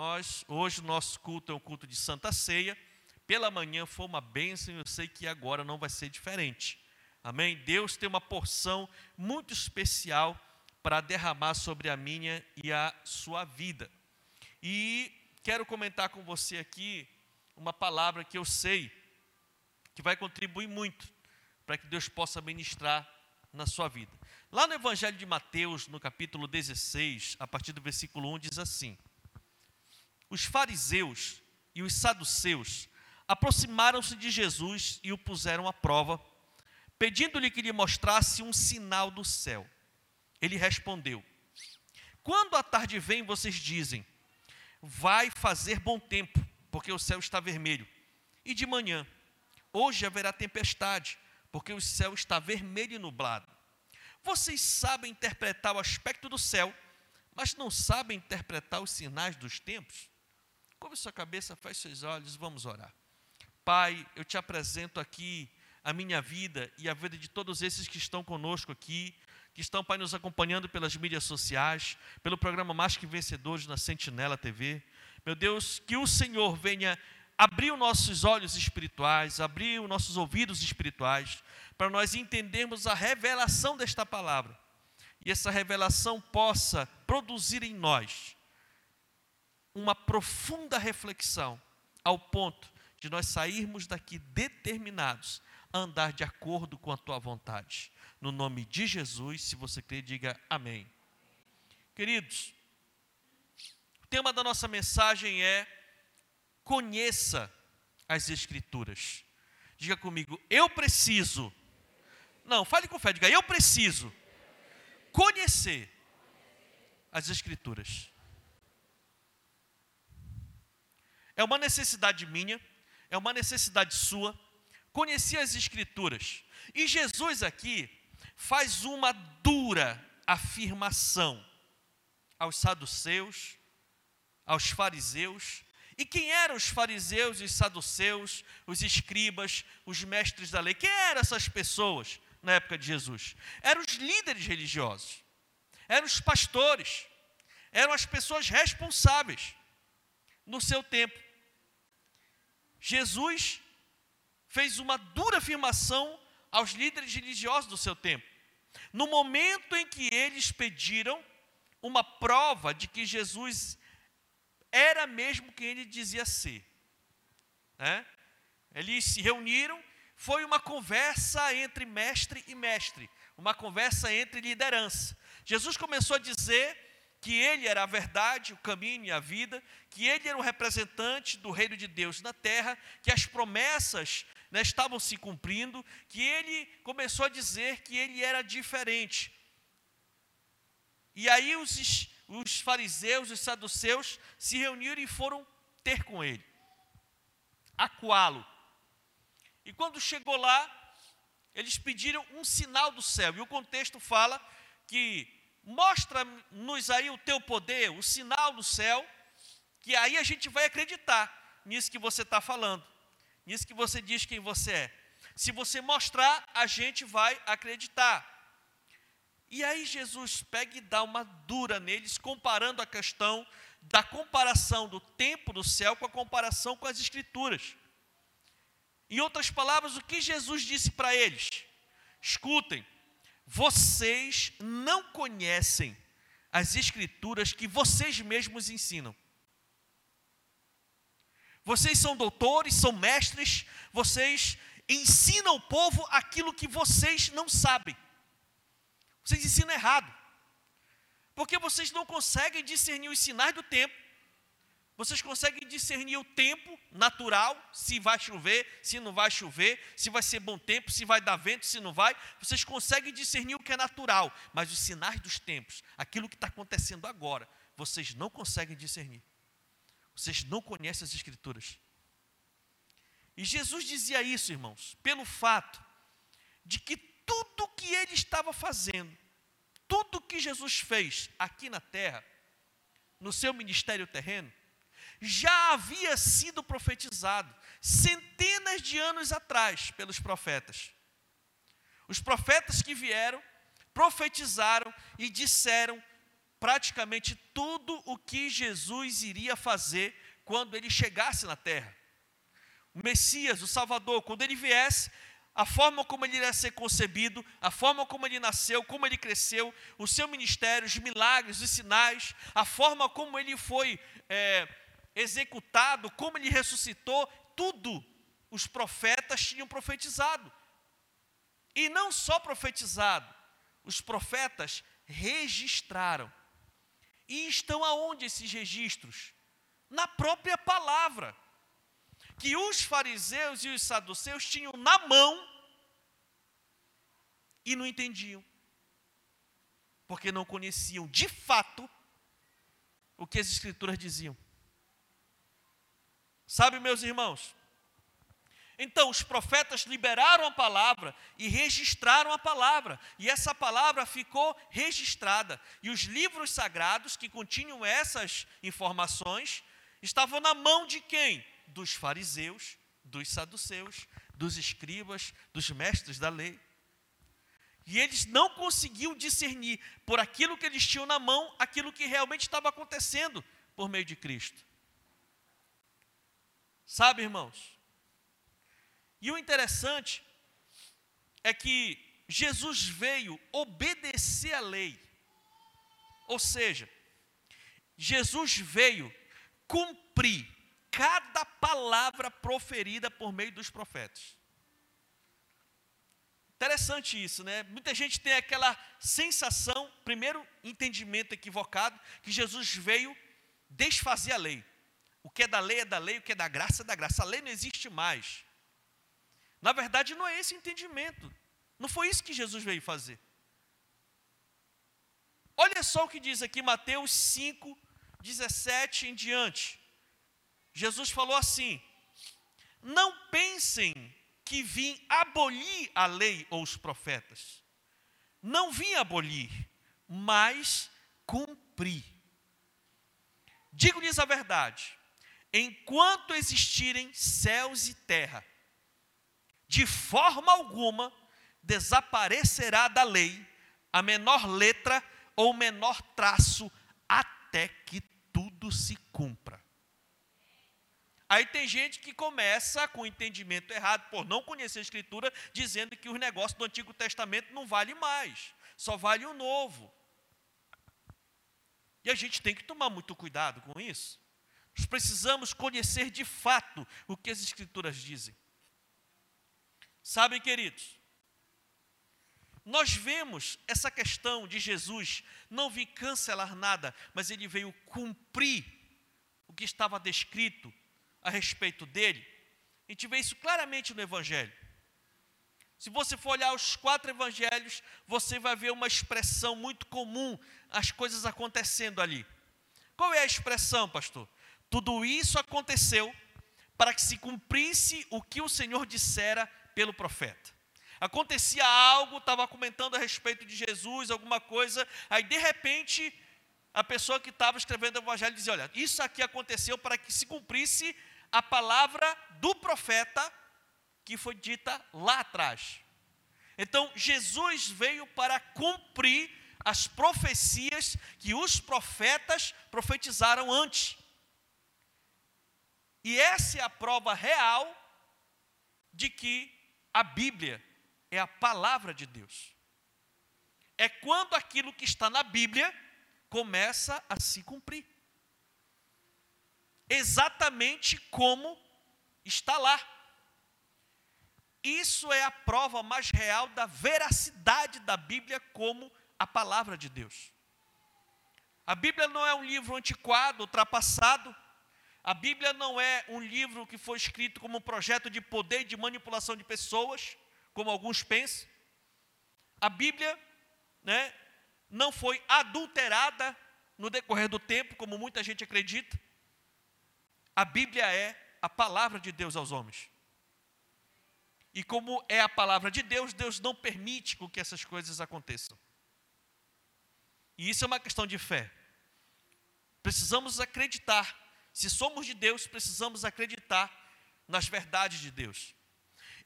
Nós, hoje, o nosso culto é um culto de Santa Ceia. Pela manhã foi uma bênção e eu sei que agora não vai ser diferente. Amém? Deus tem uma porção muito especial para derramar sobre a minha e a sua vida. E quero comentar com você aqui uma palavra que eu sei que vai contribuir muito para que Deus possa ministrar na sua vida. Lá no Evangelho de Mateus, no capítulo 16, a partir do versículo 1, diz assim: Os fariseus e os saduceus aproximaram-se de Jesus e o puseram à prova, pedindo-lhe que lhe mostrasse um sinal do céu. Ele respondeu: Quando a tarde vem, vocês dizem: Vai fazer bom tempo, porque o céu está vermelho. E de manhã, hoje haverá tempestade, porque o céu está vermelho e nublado. Vocês sabem interpretar o aspecto do céu, mas não sabem interpretar os sinais dos tempos? Cobre sua cabeça, feche seus olhos, vamos orar. Pai, eu te apresento aqui a minha vida e a vida de todos esses que estão conosco aqui, que estão, Pai, nos acompanhando pelas mídias sociais, pelo programa Mais Que Vencedores na Sentinela TV. Meu Deus, que o Senhor venha abrir os nossos olhos espirituais, abrir os nossos ouvidos espirituais, para nós entendermos a revelação desta palavra. E essa revelação possa produzir em nós uma profunda reflexão, ao ponto de nós sairmos daqui determinados a andar de acordo com a tua vontade. No nome de Jesus, se você crê, diga amém. Queridos, o tema da nossa mensagem é conheça as Escrituras. Diga comigo, eu preciso. Não, fale com fé, diga, eu preciso conhecer as Escrituras. É uma necessidade minha, é uma necessidade sua, conhecer as Escrituras. E Jesus aqui faz uma dura afirmação aos saduceus, aos fariseus e quem eram os fariseus, os saduceus, os escribas, os mestres da lei? Quem eram essas pessoas na época de Jesus? Eram os líderes religiosos, eram os pastores, eram as pessoas responsáveis no seu tempo. Jesus fez uma dura afirmação aos líderes religiosos do seu tempo. No momento em que eles pediram uma prova de que Jesus era mesmo quem ele dizia ser. Né? Eles se reuniram, foi uma conversa entre mestre e mestre, uma conversa entre liderança. Jesus começou a dizer que ele era a verdade, o caminho e a vida, que ele era o representante do reino de Deus na terra, que as promessas né, estavam se cumprindo, que ele começou a dizer que ele era diferente. E aí os os fariseus, os saduceus se reuniram e foram ter com ele, acuá-lo. E quando chegou lá, eles pediram um sinal do céu. E o contexto fala que mostra-nos aí o teu poder, o sinal do céu, que aí a gente vai acreditar nisso que você está falando, nisso que você diz quem você é. Se você mostrar, a gente vai acreditar. E aí Jesus pega e dá uma dura neles, comparando a questão da comparação do tempo do céu com a comparação com as escrituras. Em outras palavras, o que Jesus disse para eles? Escutem, vocês não conhecem as escrituras que vocês mesmos ensinam. Vocês são doutores, são mestres, vocês ensinam o povo aquilo que vocês não sabem. Vocês ensinam errado. Porque vocês não conseguem discernir os sinais do tempo. Vocês conseguem discernir o tempo natural, se vai chover, se não vai chover, se vai ser bom tempo, se vai dar vento, se não vai. Vocês conseguem discernir o que é natural, mas os sinais dos tempos, aquilo que está acontecendo agora, vocês não conseguem discernir. Vocês não conhecem as Escrituras. E Jesus dizia isso, irmãos, pelo fato de que tudo que ele estava fazendo, tudo que Jesus fez aqui na terra, no seu ministério terreno, já havia sido profetizado centenas de anos atrás pelos profetas. Os profetas que vieram profetizaram e disseram praticamente tudo o que Jesus iria fazer quando ele chegasse na terra. O Messias, o Salvador, quando ele viesse, a forma como ele iria ser concebido, a forma como ele nasceu, como ele cresceu, o seu ministério, os milagres, os sinais, a forma como ele foi é, executado, como ele ressuscitou, tudo os profetas tinham profetizado. E não só profetizado, os profetas registraram. E estão aonde esses registros? Na própria palavra. Que os fariseus e os saduceus tinham na mão e não entendiam. Porque não conheciam de fato o que as escrituras diziam. Sabe, meus irmãos? Então, os profetas liberaram a palavra e registraram a palavra, e essa palavra ficou registrada. E os livros sagrados que continham essas informações estavam na mão de quem? Dos fariseus, dos saduceus, dos escribas, dos mestres da lei. E eles não conseguiam discernir, por aquilo que eles tinham na mão, aquilo que realmente estava acontecendo por meio de Cristo. Sabe, irmãos? E o interessante é que Jesus veio obedecer a lei. Ou seja, Jesus veio cumprir cada palavra proferida por meio dos profetas. Interessante isso, né? Muita gente tem aquela sensação, primeiro entendimento equivocado, que Jesus veio desfazer a lei. O que é da lei é da lei, o que é da graça é da graça. A lei não existe mais. Na verdade, não é esse entendimento. Não foi isso que Jesus veio fazer. Olha só o que diz aqui Mateus 5, 17 em diante. Jesus falou assim: Não pensem que vim abolir a lei ou os profetas. Não vim abolir, mas cumprir. Digo-lhes a verdade: enquanto existirem céus e terra, de forma alguma desaparecerá da lei a menor letra ou menor traço até que tudo se cumpra. Aí tem gente que começa com o entendimento errado, por não conhecer a Escritura, dizendo que os negócios do Antigo Testamento não valem mais, só vale o Novo. E a gente tem que tomar muito cuidado com isso. Nós precisamos conhecer de fato o que as Escrituras dizem. Sabem, queridos, nós vemos essa questão de Jesus não vir cancelar nada, mas ele veio cumprir o que estava descrito a respeito dele. A gente vê isso claramente no Evangelho. Se você for olhar os quatro evangelhos, você vai ver uma expressão muito comum, as coisas acontecendo ali. Qual é a expressão, pastor? Tudo isso aconteceu para que se cumprisse o que o Senhor dissera pelo profeta. Acontecia algo, estava comentando a respeito de Jesus, alguma coisa, aí de repente a pessoa que estava escrevendo o evangelho dizia: Olha, isso aqui aconteceu para que se cumprisse a palavra do profeta que foi dita lá atrás. Então, Jesus veio para cumprir as profecias que os profetas profetizaram antes. E essa é a prova real de que a Bíblia é a palavra de Deus. É quando aquilo que está na Bíblia começa a se cumprir. Exatamente como está lá. Isso é a prova mais real da veracidade da Bíblia como a palavra de Deus. A Bíblia não é um livro antiquado, ultrapassado, a Bíblia não é um livro que foi escrito como um projeto de poder e de manipulação de pessoas, como alguns pensam. A Bíblia né, não foi adulterada no decorrer do tempo, como muita gente acredita. A Bíblia é a palavra de Deus aos homens. E como é a palavra de Deus, Deus não permite que essas coisas aconteçam. E isso é uma questão de fé. Precisamos acreditar se somos de Deus, precisamos acreditar nas verdades de Deus.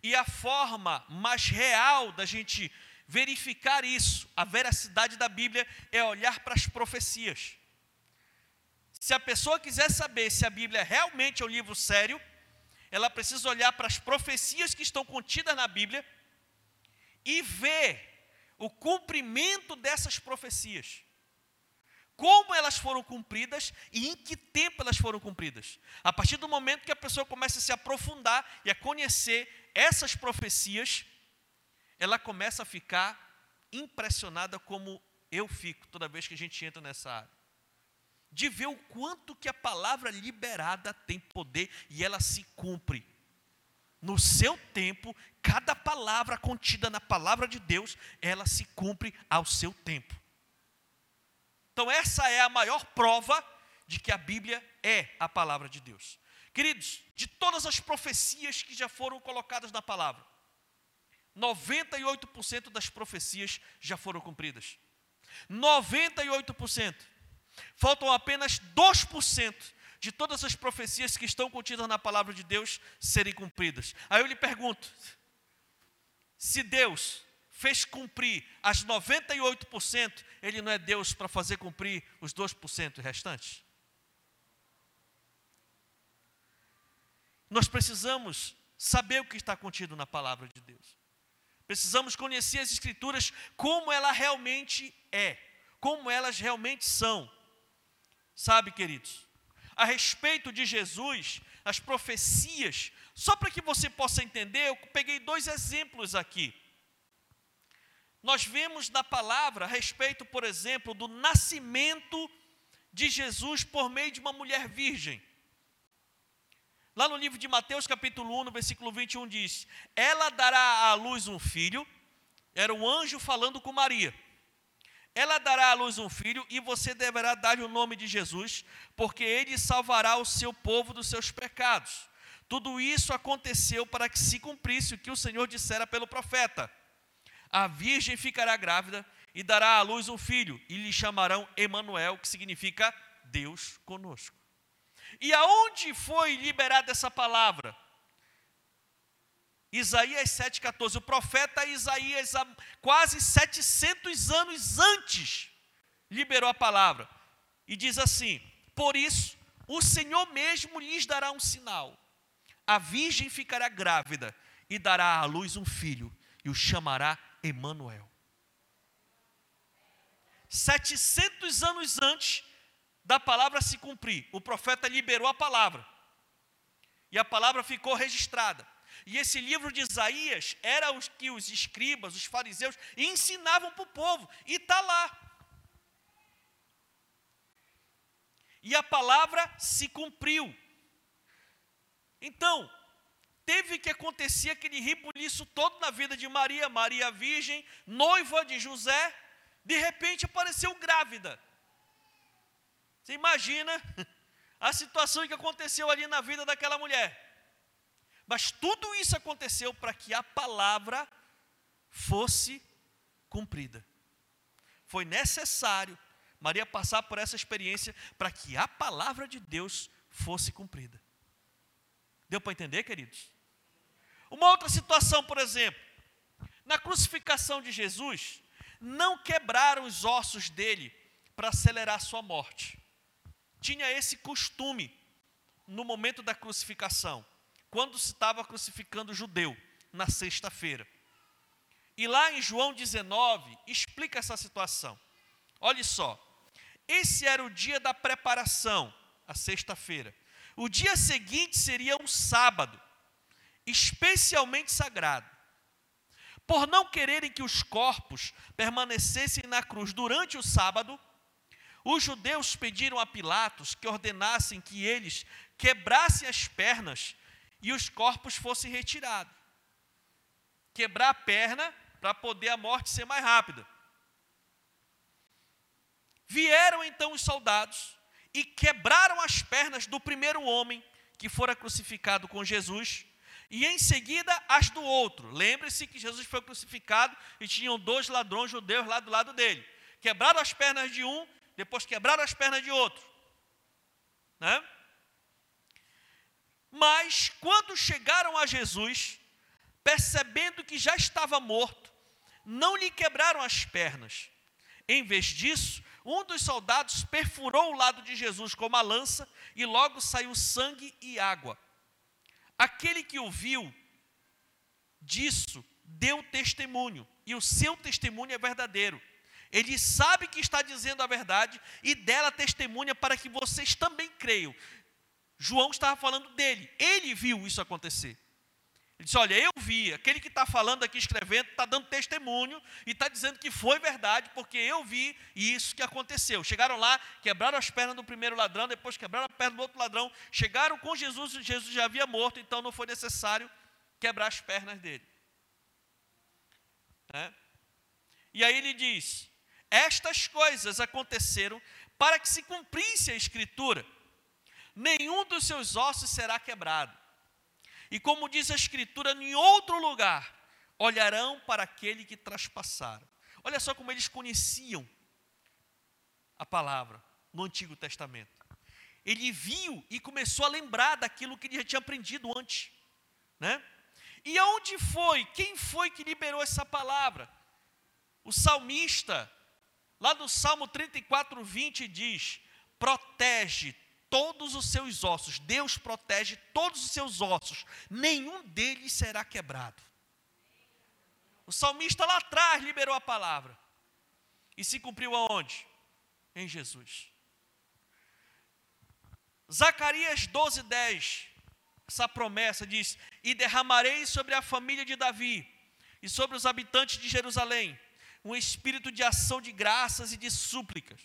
E a forma mais real da gente verificar isso, a veracidade da Bíblia, é olhar para as profecias. Se a pessoa quiser saber se a Bíblia realmente é um livro sério, ela precisa olhar para as profecias que estão contidas na Bíblia e ver o cumprimento dessas profecias. Como elas foram cumpridas e em que tempo elas foram cumpridas. A partir do momento que a pessoa começa a se aprofundar e a conhecer essas profecias, ela começa a ficar impressionada como eu fico toda vez que a gente entra nessa área. De ver o quanto que a palavra liberada tem poder e ela se cumpre no seu tempo, cada palavra contida na palavra de Deus, ela se cumpre ao seu tempo. Então, essa é a maior prova de que a Bíblia é a palavra de Deus. Queridos, de todas as profecias que já foram colocadas na palavra, 98% das profecias já foram cumpridas. 98%. Faltam apenas 2% de todas as profecias que estão contidas na palavra de Deus serem cumpridas. Aí eu lhe pergunto: se Deus fez cumprir as 98%, Ele não é Deus para fazer cumprir os 2% restantes? Nós precisamos saber o que está contido na palavra de Deus. Precisamos conhecer as Escrituras como ela realmente é, como elas realmente são. Sabe, queridos, a respeito de Jesus, as profecias, só para que você possa entender, eu peguei dois exemplos aqui. Nós vemos na palavra a respeito, por exemplo, do nascimento de Jesus por meio de uma mulher virgem. Lá no livro de Mateus, capítulo 1, no versículo 21, diz: Ela dará à luz um filho, era um anjo falando com Maria. Ela dará à luz um filho e você deverá dar-lhe o nome de Jesus, porque ele salvará o seu povo dos seus pecados. Tudo isso aconteceu para que se cumprisse o que o Senhor dissera pelo profeta: A virgem ficará grávida e dará à luz um filho, e lhe chamarão Emanuel, que significa Deus conosco. E aonde foi liberada essa palavra? Isaías 7,14. O profeta Isaías, quase 700 anos antes, liberou a palavra. E diz assim: Por isso, o Senhor mesmo lhes dará um sinal. A virgem ficará grávida e dará à luz um filho, e o chamará Emanuel. 700 anos antes da palavra se cumprir, o profeta liberou a palavra. E a palavra ficou registrada. E esse livro de Isaías era o que os escribas, os fariseus, ensinavam para o povo, e está lá. E a palavra se cumpriu. Então, teve que acontecer aquele ribuliço todo na vida de Maria, Maria Virgem, noiva de José, de repente apareceu grávida. Você imagina a situação que aconteceu ali na vida daquela mulher. Mas tudo isso aconteceu para que a palavra fosse cumprida. Foi necessário Maria passar por essa experiência para que a palavra de Deus fosse cumprida. Deu para entender, queridos? Uma outra situação, por exemplo, na crucificação de Jesus, não quebraram os ossos dele para acelerar sua morte. Tinha esse costume no momento da crucificação quando se estava crucificando o judeu, na sexta-feira. E lá em João 19, explica essa situação. Olhe só, esse era o dia da preparação, a sexta-feira. O dia seguinte seria um sábado, especialmente sagrado. Por não quererem que os corpos permanecessem na cruz durante o sábado, os judeus pediram a Pilatos que ordenassem que eles quebrassem as pernas e os corpos fossem retirados. Quebrar a perna para poder a morte ser mais rápida. Vieram então os soldados e quebraram as pernas do primeiro homem que fora crucificado com Jesus, e em seguida as do outro. Lembre-se que Jesus foi crucificado e tinham dois ladrões judeus lá do lado dele. Quebraram as pernas de um, depois quebraram as pernas de outro. Né? Mas quando chegaram a Jesus, percebendo que já estava morto, não lhe quebraram as pernas. Em vez disso, um dos soldados perfurou o lado de Jesus com uma lança e logo saiu sangue e água. Aquele que o viu disso deu testemunho, e o seu testemunho é verdadeiro. Ele sabe que está dizendo a verdade e dela testemunha para que vocês também creiam. João estava falando dele, ele viu isso acontecer. Ele disse: Olha, eu vi, aquele que está falando aqui, escrevendo, está dando testemunho e está dizendo que foi verdade, porque eu vi isso que aconteceu. Chegaram lá, quebraram as pernas do primeiro ladrão, depois quebraram a perna do outro ladrão, chegaram com Jesus, Jesus já havia morto, então não foi necessário quebrar as pernas dele. É? E aí ele diz: Estas coisas aconteceram para que se cumprisse a Escritura, nenhum dos seus ossos será quebrado. E como diz a Escritura, em outro lugar, olharão para aquele que traspassaram. Olha só como eles conheciam a palavra no Antigo Testamento. Ele viu e começou a lembrar daquilo que ele já tinha aprendido antes, né? E aonde foi? Quem foi que liberou essa palavra? O salmista, lá no Salmo 34, 20, diz: protege todos os seus ossos. Deus protege todos os seus ossos, nenhum deles será quebrado. O salmista lá atrás liberou a palavra. E se cumpriu aonde? Em Jesus. Zacarias 12, 10. Essa promessa diz: E derramarei sobre a família de Davi e sobre os habitantes de Jerusalém um espírito de ação de graças e de súplicas.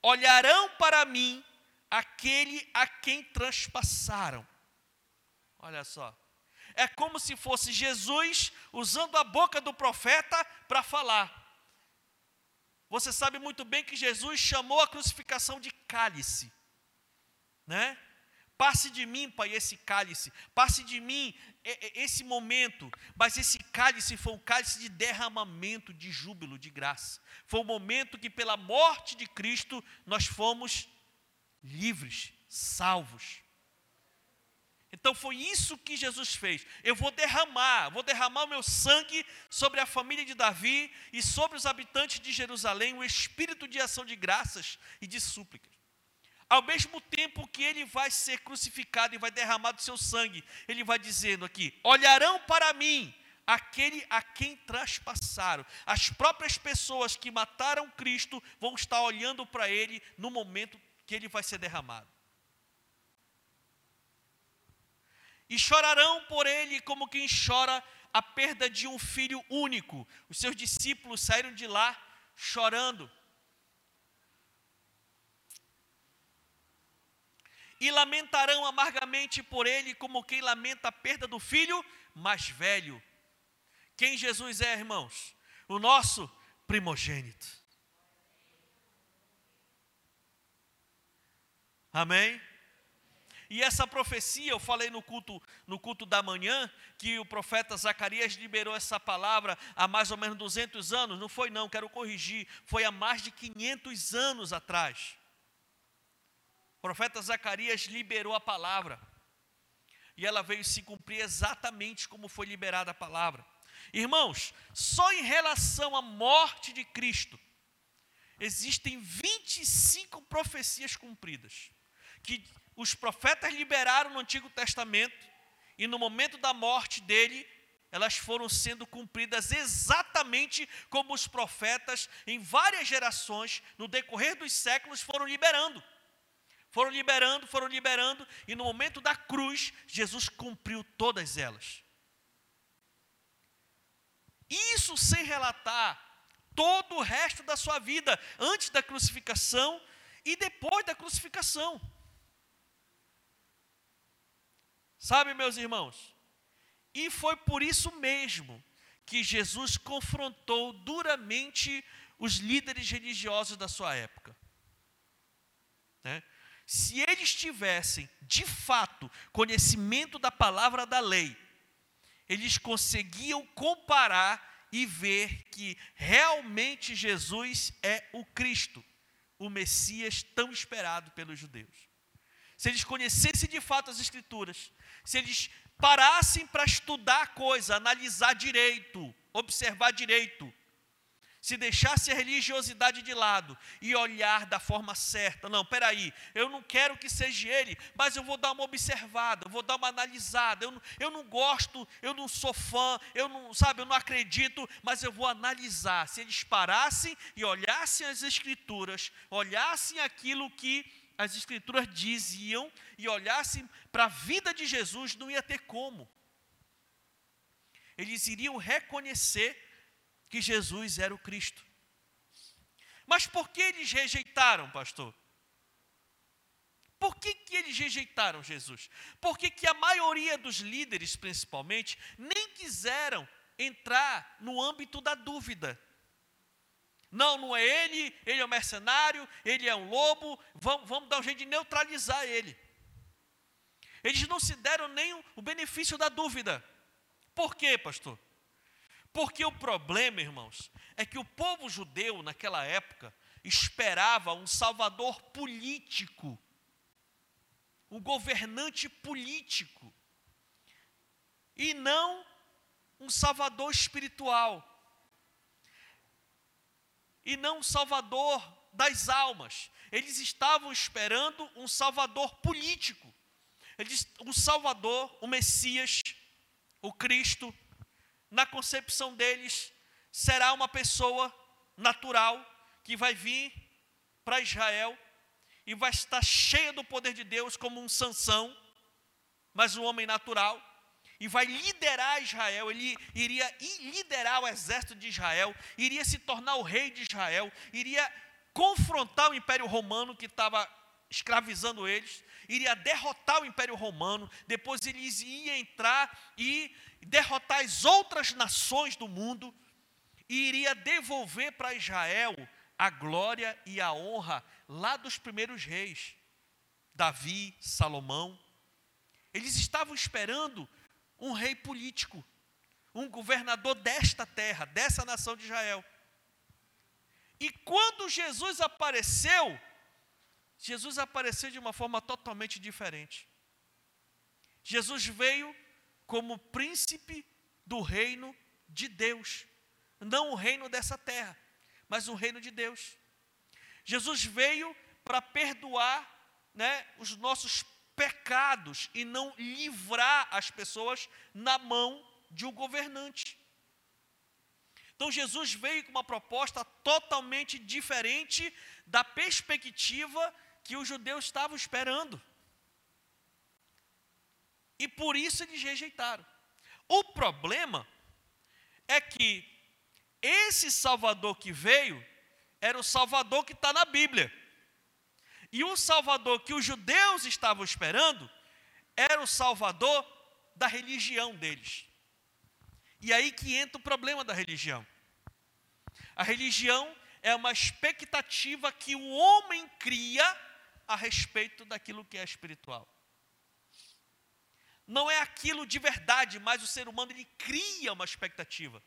Olharão para mim aquele a quem transpassaram. Olha só. É como se fosse Jesus usando a boca do profeta para falar. Você sabe muito bem que Jesus chamou a crucificação de cálice, né? Passe de mim, Pai, esse cálice. Passe de mim esse momento. Mas esse cálice foi um cálice de derramamento, de júbilo, de graça. Foi o momento que, pela morte de Cristo, nós fomos livres, salvos. Então foi isso que Jesus fez. Eu vou derramar, vou derramar o meu sangue sobre a família de Davi e sobre os habitantes de Jerusalém, o espírito de ação de graças e de súplicas. Ao mesmo tempo que ele vai ser crucificado e vai derramar do seu sangue, ele vai dizendo aqui: olharão para mim aquele a quem traspassaram. As próprias pessoas que mataram Cristo vão estar olhando para ele no momento que ele vai ser derramado. E chorarão por ele como quem chora a perda de um filho único. Os seus discípulos saíram de lá chorando. E lamentarão amargamente por ele, como quem lamenta a perda do filho mais velho. Quem Jesus é, irmãos? O nosso primogênito. Amém? E essa profecia, eu falei no culto, no culto da manhã, que o profeta Zacarias liberou essa palavra há mais ou menos 200 anos. Não foi não, quero corrigir, foi há mais de 500 anos atrás. O profeta Zacarias liberou a palavra. E ela veio se cumprir exatamente como foi liberada a palavra. Irmãos, só em relação à morte de Cristo, existem 25 profecias cumpridas que os profetas liberaram no Antigo Testamento e no momento da morte dele, elas foram sendo cumpridas exatamente como os profetas, em várias gerações, no decorrer dos séculos, foram liberando. Foram liberando, foram liberando, e no momento da cruz, Jesus cumpriu todas elas. Isso sem relatar todo o resto da sua vida, antes da crucificação e depois da crucificação. Sabe, meus irmãos? E foi por isso mesmo que Jesus confrontou duramente os líderes religiosos da sua época. Né? Se eles tivessem, de fato, conhecimento da palavra da lei, eles conseguiam comparar e ver que realmente Jesus é o Cristo, o Messias tão esperado pelos judeus se eles conhecessem de fato as Escrituras, se eles parassem para estudar a coisa, analisar direito, observar direito, se deixasse a religiosidade de lado e olhar da forma certa, não, peraí, eu não quero que seja ele, mas eu vou dar uma observada, eu vou dar uma analisada, eu não, eu não gosto, eu não sou fã, eu não, sabe, eu não acredito, mas eu vou analisar. Se eles parassem e olhassem as escrituras, olhassem aquilo que as escrituras diziam e olhassem para a vida de Jesus, não ia ter como. Eles iriam reconhecer que Jesus era o Cristo. Mas por que eles rejeitaram, pastor? Por que, que eles rejeitaram Jesus? Por que, que a maioria dos líderes, principalmente, nem quiseram entrar no âmbito da dúvida? Não, não é ele, ele é um mercenário, ele é um lobo, vamos, vamos dar um jeito de neutralizar ele. Eles não se deram nem o benefício da dúvida. Por quê, pastor? Porque o problema, irmãos, é que o povo judeu naquela época esperava um salvador político, um governante político, e não um salvador espiritual, e não um salvador das almas. Eles estavam esperando um salvador político, eles, um salvador, o Messias, o Cristo. Na concepção deles, será uma pessoa natural que vai vir para Israel e vai estar cheia do poder de Deus como um Sansão, mas um homem natural, e vai liderar Israel, ele iria liderar o exército de Israel, iria se tornar o rei de Israel, iria confrontar o Império Romano que estava escravizando eles, iria derrotar o Império Romano, depois eles iam entrar e derrotar as outras nações do mundo, e iria devolver para Israel a glória e a honra lá dos primeiros reis, Davi, Salomão. Eles estavam esperando um rei político, um governador desta terra, dessa nação de Israel. E quando Jesus apareceu, Jesus apareceu de uma forma totalmente diferente. Jesus veio como príncipe do reino de Deus, não o reino dessa terra, mas o reino de Deus. Jesus veio para perdoar né, os nossos pecados e não livrar as pessoas na mão de um governante. Então Jesus veio com uma proposta totalmente diferente da perspectiva que os judeus estavam esperando. E por isso eles rejeitaram. O problema é que esse Salvador que veio era o Salvador que está na Bíblia. E o Salvador que os judeus estavam esperando era o Salvador da religião deles. E aí que entra o problema da religião. A religião é uma expectativa que o homem cria a respeito daquilo que é espiritual. Não é aquilo de verdade, mas o ser humano ele cria uma expectativa.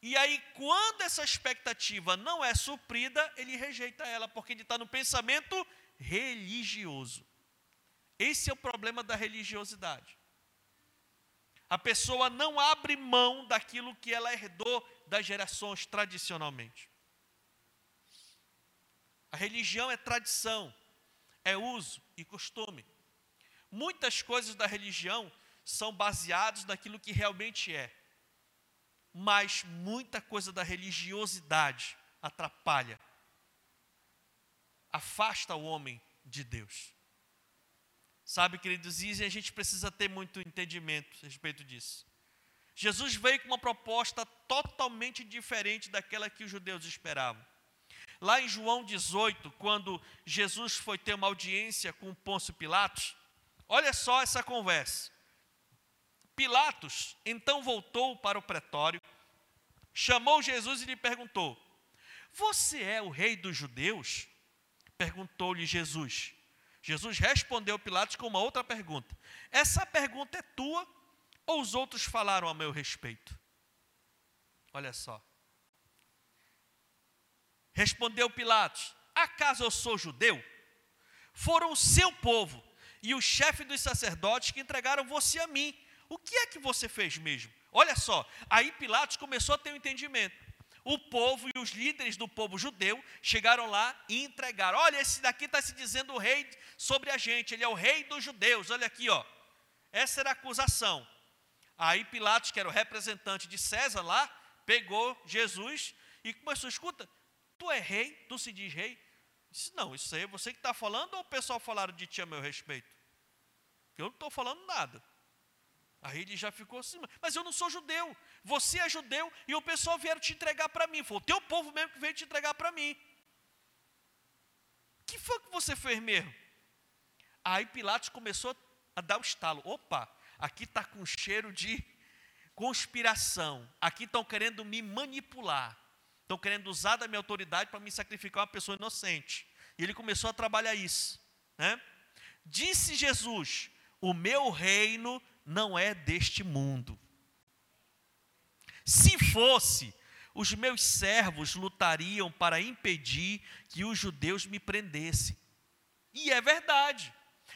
E aí, quando essa expectativa não é suprida, ele rejeita ela, porque ele está no pensamento religioso. Esse é o problema da religiosidade. A pessoa não abre mão daquilo que ela herdou das gerações tradicionalmente. A religião é tradição, é uso e costume. Muitas coisas da religião são baseadas naquilo que realmente é. Mas muita coisa da religiosidade atrapalha, afasta o homem de Deus. Sabe, queridos, e a gente precisa ter muito entendimento a respeito disso. Jesus veio com uma proposta totalmente diferente daquela que os judeus esperavam. Lá em João 18, quando Jesus foi ter uma audiência com Pôncio Pilatos, olha só essa conversa. Pilatos então voltou para o pretório, chamou Jesus e lhe perguntou: Você é o rei dos judeus? Perguntou-lhe Jesus. Jesus respondeu Pilatos com uma outra pergunta: Essa pergunta é tua ou os outros falaram a meu respeito? Olha só. Respondeu Pilatos: Acaso eu sou judeu? Foram o seu povo e o chefe dos sacerdotes que entregaram você a mim. O que é que você fez mesmo? Olha só, aí Pilatos começou a ter um entendimento. O povo e os líderes do povo judeu chegaram lá e entregaram. Olha, esse daqui está se dizendo o rei sobre a gente, ele é o rei dos judeus. Olha aqui, ó. Essa era a acusação. Aí Pilatos, que era o representante de César lá, pegou Jesus e começou: escuta, tu é rei, tu se diz rei? Disse, não, isso aí é você que está falando ou o pessoal falaram de ti a meu respeito? Eu não estou falando nada. Aí ele já ficou assim, mas eu não sou judeu. Você é judeu e o pessoal vieram te entregar para mim. Foi o teu povo mesmo que veio te entregar para mim. Que foi que você fez mesmo? Aí Pilatos começou a dar o estalo. Opa, aqui está com cheiro de conspiração. Aqui estão querendo me manipular. Estão querendo usar da minha autoridade para me sacrificar uma pessoa inocente. E ele começou a trabalhar isso. Né? Disse Jesus: O meu reino não é deste mundo. Se fosse, os meus servos lutariam para impedir que os judeus me prendessem. E é verdade.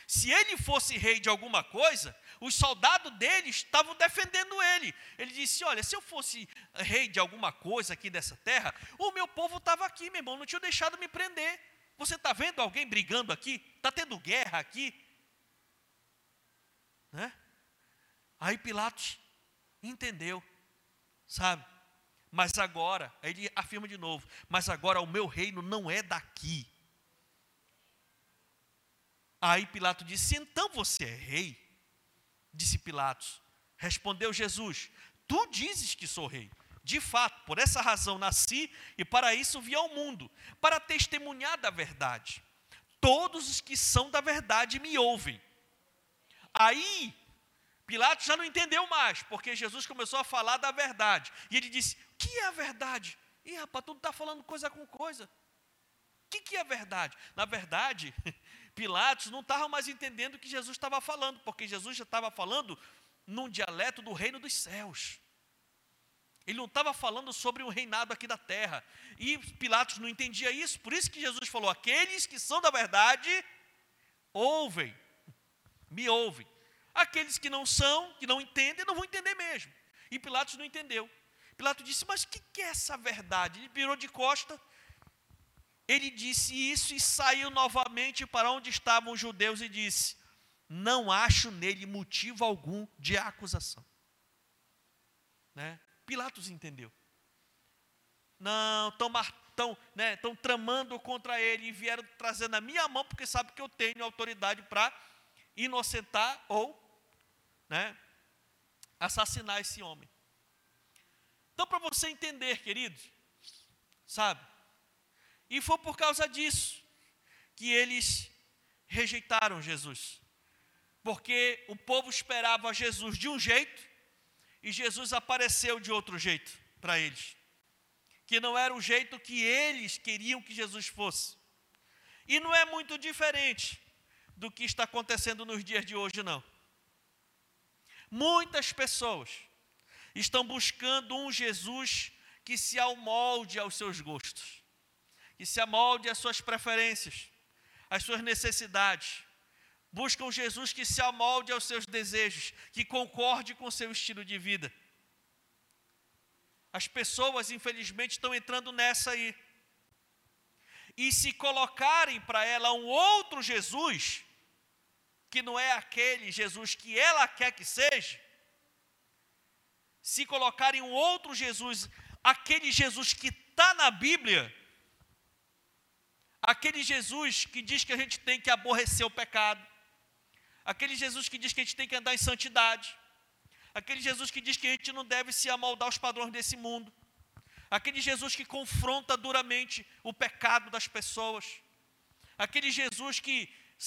Se ele fosse rei de alguma coisa, os soldados dele estavam defendendo ele. Ele disse: Olha, se eu fosse rei de alguma coisa aqui dessa terra, o meu povo estava aqui, meu irmão, não tinha deixado me prender. Você está vendo alguém brigando aqui? Está tendo guerra aqui? Né? Aí Pilatos entendeu, sabe? Mas agora, ele afirma de novo: Mas agora o meu reino não é daqui. Aí Pilatos disse: Então você é rei? Disse Pilatos. Respondeu Jesus: Tu dizes que sou rei. De fato, por essa razão nasci e para isso vi ao mundo, para testemunhar da verdade. Todos os que são da verdade me ouvem. Aí Pilatos já não entendeu mais, porque Jesus começou a falar da verdade. E ele disse: O que é a verdade? Ih, rapaz, tu está falando coisa com coisa. O que, que é verdade? Na verdade, Pilatos não estava mais entendendo o que Jesus estava falando, porque Jesus já estava falando num dialeto do reino dos céus. Ele não estava falando sobre um reinado aqui da terra. E Pilatos não entendia isso, por isso que Jesus falou: aqueles que são da verdade, ouvem, me ouvem. Aqueles que não são, que não entendem, não vão entender mesmo. E Pilatos não entendeu. Pilatos disse: Mas o que, que é essa verdade? Ele virou de costa. Ele disse isso e saiu novamente para onde estavam os judeus e disse: Não acho nele motivo algum de acusação. Né? Pilatos entendeu. Não, estão né, tramando contra ele e vieram trazer na minha mão, porque sabe que eu tenho autoridade para inocentar ou né, assassinar esse homem. Então, para você entender, queridos, sabe? E foi por causa disso que eles rejeitaram Jesus. Porque o povo esperava Jesus de um jeito e Jesus apareceu de outro jeito para eles. Que não era o jeito que eles queriam que Jesus fosse. E não é muito diferente do que está acontecendo nos dias de hoje, não. Muitas pessoas estão buscando um Jesus que se amolde aos seus gostos, que se amolde às suas preferências, às suas necessidades. Buscam Jesus que se amolde aos seus desejos, que concorde com o seu estilo de vida. As pessoas, infelizmente, estão entrando nessa aí. E se colocarem para ela um outro Jesus, que não é aquele Jesus que ela quer que seja, se colocarem um outro Jesus, aquele Jesus que está na Bíblia, aquele Jesus que diz que a gente tem que aborrecer o pecado, aquele Jesus que diz que a gente tem que andar em santidade, aquele Jesus que diz que a gente não deve se amoldar aos padrões desse mundo, aquele Jesus que confronta duramente o pecado das pessoas, aquele Jesus que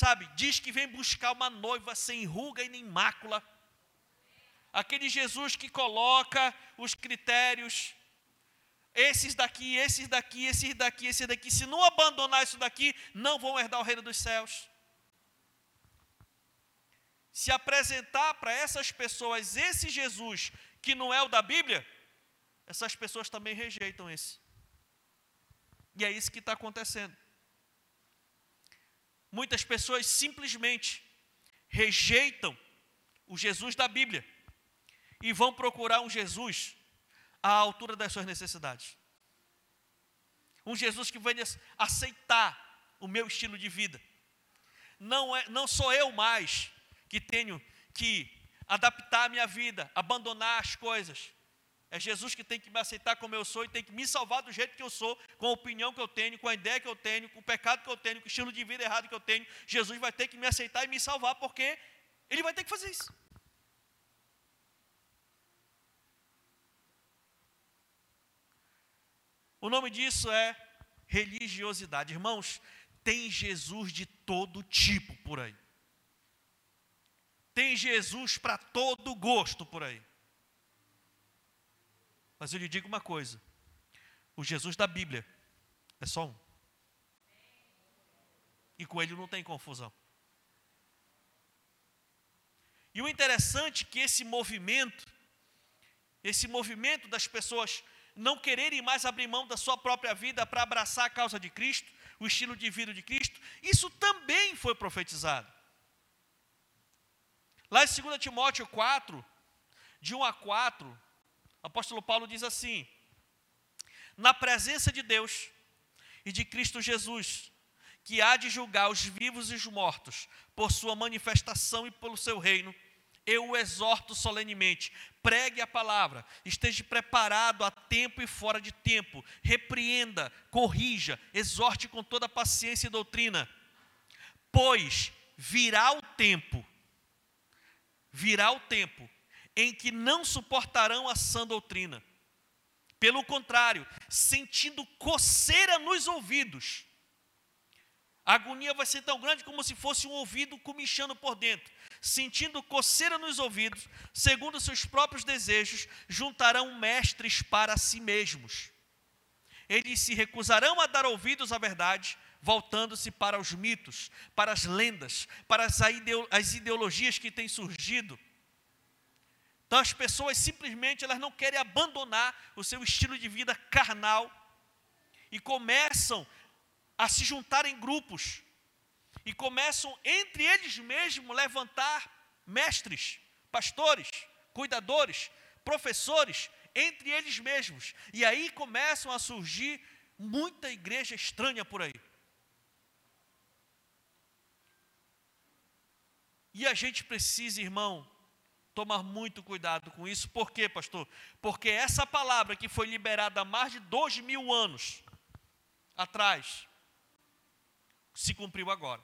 sabe, diz que vem buscar uma noiva sem ruga e nem mácula. Aquele Jesus que coloca os critérios, esses daqui, esses daqui, esses daqui, esses daqui, se não abandonar isso daqui, não vão herdar o reino dos céus. Se apresentar para essas pessoas esse Jesus que não é o da Bíblia, essas pessoas também rejeitam esse. E é isso que está acontecendo. Muitas pessoas simplesmente rejeitam o Jesus da Bíblia e vão procurar um Jesus à altura das suas necessidades. Um Jesus que venha aceitar o meu estilo de vida. Não, é, não sou eu mais que tenho que adaptar a minha vida, abandonar as coisas. É Jesus que tem que me aceitar como eu sou e tem que me salvar do jeito que eu sou, com a opinião que eu tenho, com a ideia que eu tenho, com o pecado que eu tenho, com o estilo de vida errado que eu tenho. Jesus vai ter que me aceitar e me salvar, porque Ele vai ter que fazer isso. O nome disso é religiosidade. Irmãos, tem Jesus de todo tipo por aí. Tem Jesus para todo gosto por aí. Mas eu lhe digo uma coisa: o Jesus da Bíblia é só um. E com ele não tem confusão. E o interessante é que esse movimento, esse movimento das pessoas não quererem mais abrir mão da sua própria vida para abraçar a causa de Cristo, o estilo de vida de Cristo, isso também foi profetizado. Lá em 2 Timóteo 4, de 1 a 4, o apóstolo Paulo diz assim: Na presença de Deus e de Cristo Jesus, que há de julgar os vivos e os mortos, por sua manifestação e pelo seu reino, eu o exorto solenemente, pregue a palavra, esteja preparado a tempo e fora de tempo, repreenda, corrija, exorte com toda paciência e doutrina, pois virá o tempo, virá o tempo em que não suportarão a sã doutrina. Pelo contrário, sentindo coceira nos ouvidos, a agonia vai ser tão grande como se fosse um ouvido comichando por dentro. Sentindo coceira nos ouvidos, segundo seus próprios desejos, juntarão mestres para si mesmos. Eles se recusarão a dar ouvidos à verdade, voltando-se para os mitos, para as lendas, para as ideologias que têm surgido. Então as pessoas simplesmente elas não querem abandonar o seu estilo de vida carnal e começam a se juntar em grupos e começam entre eles mesmos levantar mestres, pastores, cuidadores, professores, entre eles mesmos. E aí começam a surgir muita igreja estranha por aí. E a gente precisa, irmão, tomar muito cuidado com isso. Por quê, pastor? Porque essa palavra que foi liberada há mais de dois mil anos atrás, se cumpriu agora.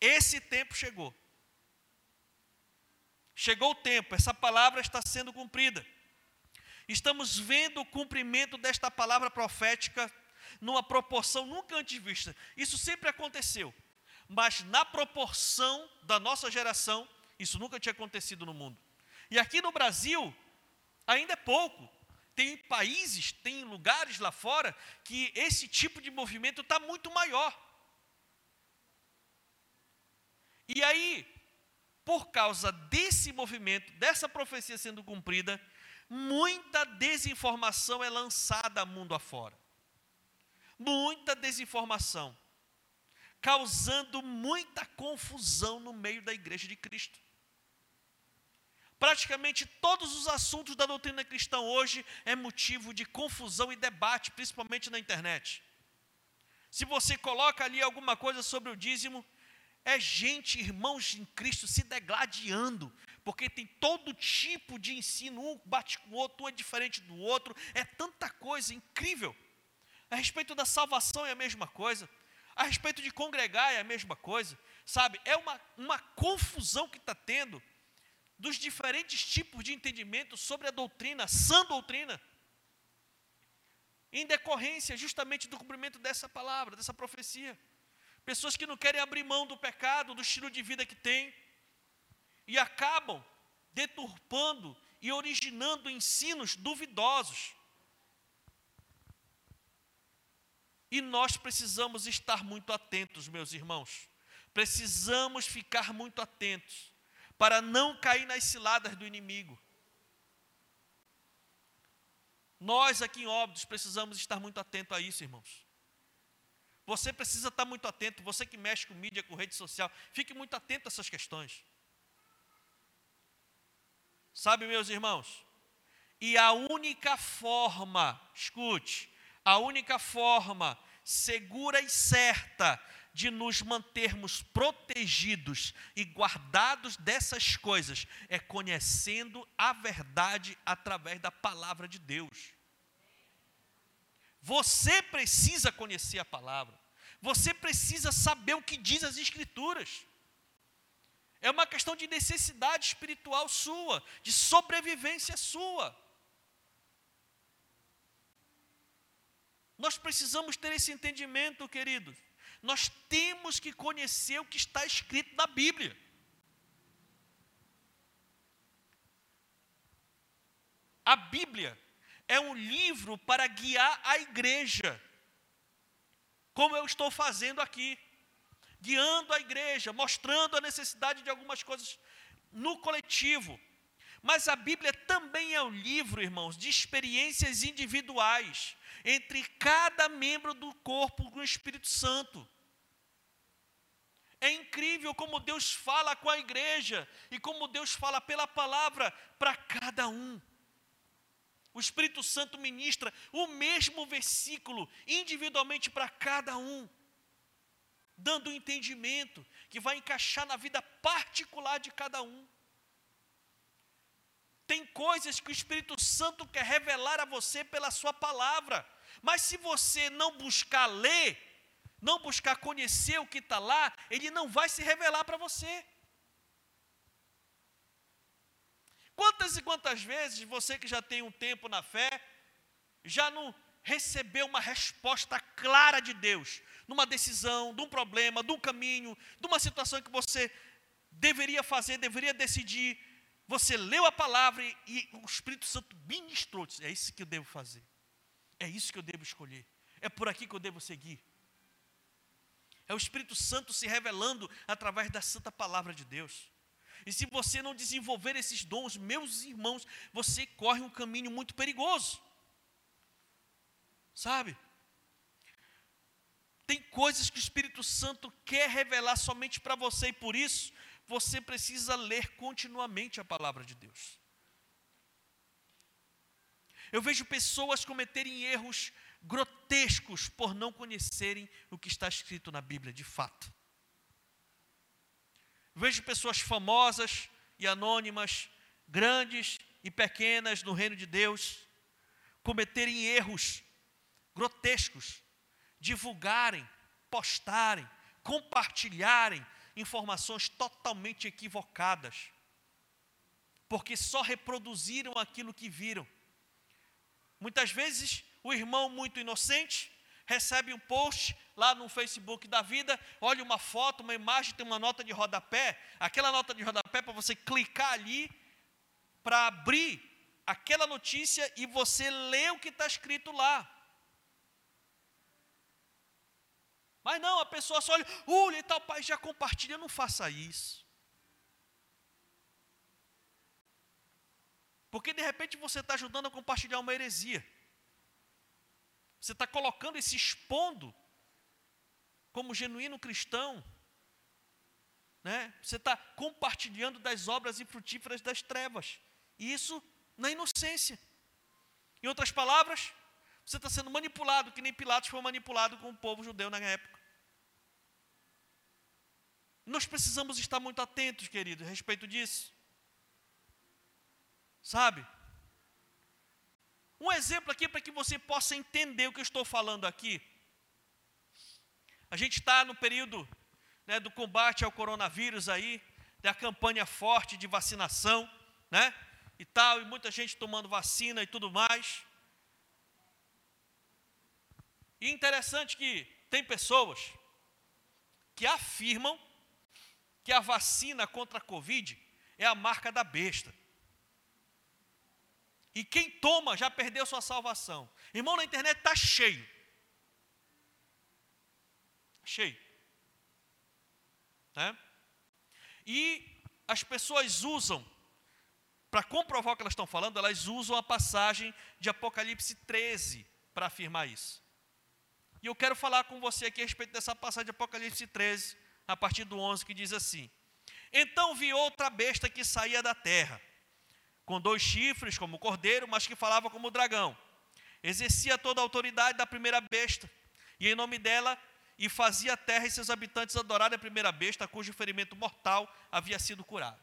Esse tempo chegou. Chegou o tempo, essa palavra está sendo cumprida. Estamos vendo o cumprimento desta palavra profética numa proporção nunca antes vista. Isso sempre aconteceu, mas na proporção da nossa geração, isso nunca tinha acontecido no mundo. E aqui no Brasil, ainda é pouco. Tem países, tem lugares lá fora que esse tipo de movimento está muito maior. E aí, por causa desse movimento, dessa profecia sendo cumprida, muita desinformação é lançada mundo afora. Muita desinformação, causando muita confusão no meio da igreja de Cristo. Praticamente todos os assuntos da doutrina cristã hoje é motivo de confusão e debate, principalmente na internet. Se você coloca ali alguma coisa sobre o dízimo, é gente, irmãos em Cristo, se degladiando, porque tem todo tipo de ensino, um bate com o outro, um é diferente do outro, é tanta coisa incrível. A respeito da salvação é a mesma coisa, a respeito de congregar é a mesma coisa, sabe? É uma, uma confusão que está tendo dos diferentes tipos de entendimento sobre a doutrina, sã doutrina, em decorrência justamente do cumprimento dessa palavra, dessa profecia. Pessoas que não querem abrir mão do pecado, do estilo de vida que têm, e acabam deturpando e originando ensinos duvidosos. E nós precisamos estar muito atentos, meus irmãos. Precisamos ficar muito atentos para não cair nas ciladas do inimigo. Nós aqui em Óbidos precisamos estar muito atentos a isso, irmãos. Você precisa estar muito atento, você que mexe com mídia, com rede social, fique muito atento a essas questões. Sabe, meus irmãos? E a única forma, escute, a única forma segura e certa de nos mantermos protegidos e guardados dessas coisas é conhecendo a verdade através da palavra de Deus. Você precisa conhecer a palavra. Você precisa saber o que diz as Escrituras. É uma questão de necessidade espiritual sua, de sobrevivência sua. Nós precisamos ter esse entendimento, queridos. Nós temos que conhecer o que está escrito na Bíblia. A Bíblia é um livro para guiar a igreja, como eu estou fazendo aqui, guiando a igreja, mostrando a necessidade de algumas coisas no coletivo. Mas a Bíblia também é um livro, irmãos, de experiências individuais entre cada membro do corpo com o Espírito Santo. É incrível como Deus fala com a igreja e como Deus fala pela palavra para cada um. O Espírito Santo ministra o mesmo versículo individualmente para cada um, dando um entendimento que vai encaixar na vida particular de cada um. Tem coisas que o Espírito Santo quer revelar a você pela sua palavra, mas se você não buscar ler, não buscar conhecer o que está lá, ele não vai se revelar para você. Quantas e quantas vezes você que já tem um tempo na fé, já não recebeu uma resposta clara de Deus, numa decisão, de um problema, de um caminho, de uma situação que você deveria fazer, deveria decidir, você leu a palavra e, o Espírito Santo ministrou. Disse, é isso que eu devo fazer. É isso que eu devo escolher. É por aqui que eu devo seguir. É o Espírito Santo se revelando através da santa palavra de Deus. E se você não desenvolver esses dons, meus irmãos, você corre um caminho muito perigoso. Sabe? Tem coisas que o Espírito Santo quer revelar somente para você e por isso você precisa ler continuamente a palavra de Deus. Eu vejo pessoas cometerem erros grotescos por não conhecerem o que está escrito na Bíblia, de fato. Vejo pessoas famosas e anônimas, grandes e pequenas no reino de Deus, cometerem erros grotescos, divulgarem, postarem, compartilharem informações totalmente equivocadas, porque só reproduziram aquilo que viram. Muitas vezes, o irmão muito inocente recebe um post lá no Facebook da vida, olha uma foto, uma imagem, tem uma nota de rodapé, aquela nota de rodapé para você clicar ali, para abrir aquela notícia e você ler o que está escrito lá. Mas não, a pessoa só olha, olha e tal, pai já compartilha, não faça isso. Porque de repente você está ajudando a compartilhar uma heresia. Você está colocando e se expondo como genuíno cristão. Né? Você está compartilhando das obras infrutíferas das trevas. E isso na inocência. Em outras palavras, você está sendo manipulado, que nem Pilatos foi manipulado com o povo judeu na época. Nós precisamos estar muito atentos, querido, a respeito disso. Sabe? Um exemplo aqui para que você possa entender o que eu estou falando aqui. A gente está no período né, do combate ao coronavírus aí, da campanha forte de vacinação, né? E tal, e muita gente tomando vacina e tudo mais. E interessante que tem pessoas que afirmam que a vacina contra a Covid é a marca da besta. E quem toma já perdeu sua salvação. Irmão, na internet está cheio. Cheio. Né? E as pessoas usam, para comprovar o que elas estão falando, elas usam a passagem de Apocalipse 13 para afirmar isso. E eu quero falar com você aqui a respeito dessa passagem de Apocalipse 13, a partir do 11, que diz assim: Então vi outra besta que saía da terra, com dois chifres como o cordeiro, mas que falava como o dragão. Exercia toda a autoridade da primeira besta, e em nome dela e fazia a terra e seus habitantes adorarem a primeira besta, cujo ferimento mortal havia sido curado.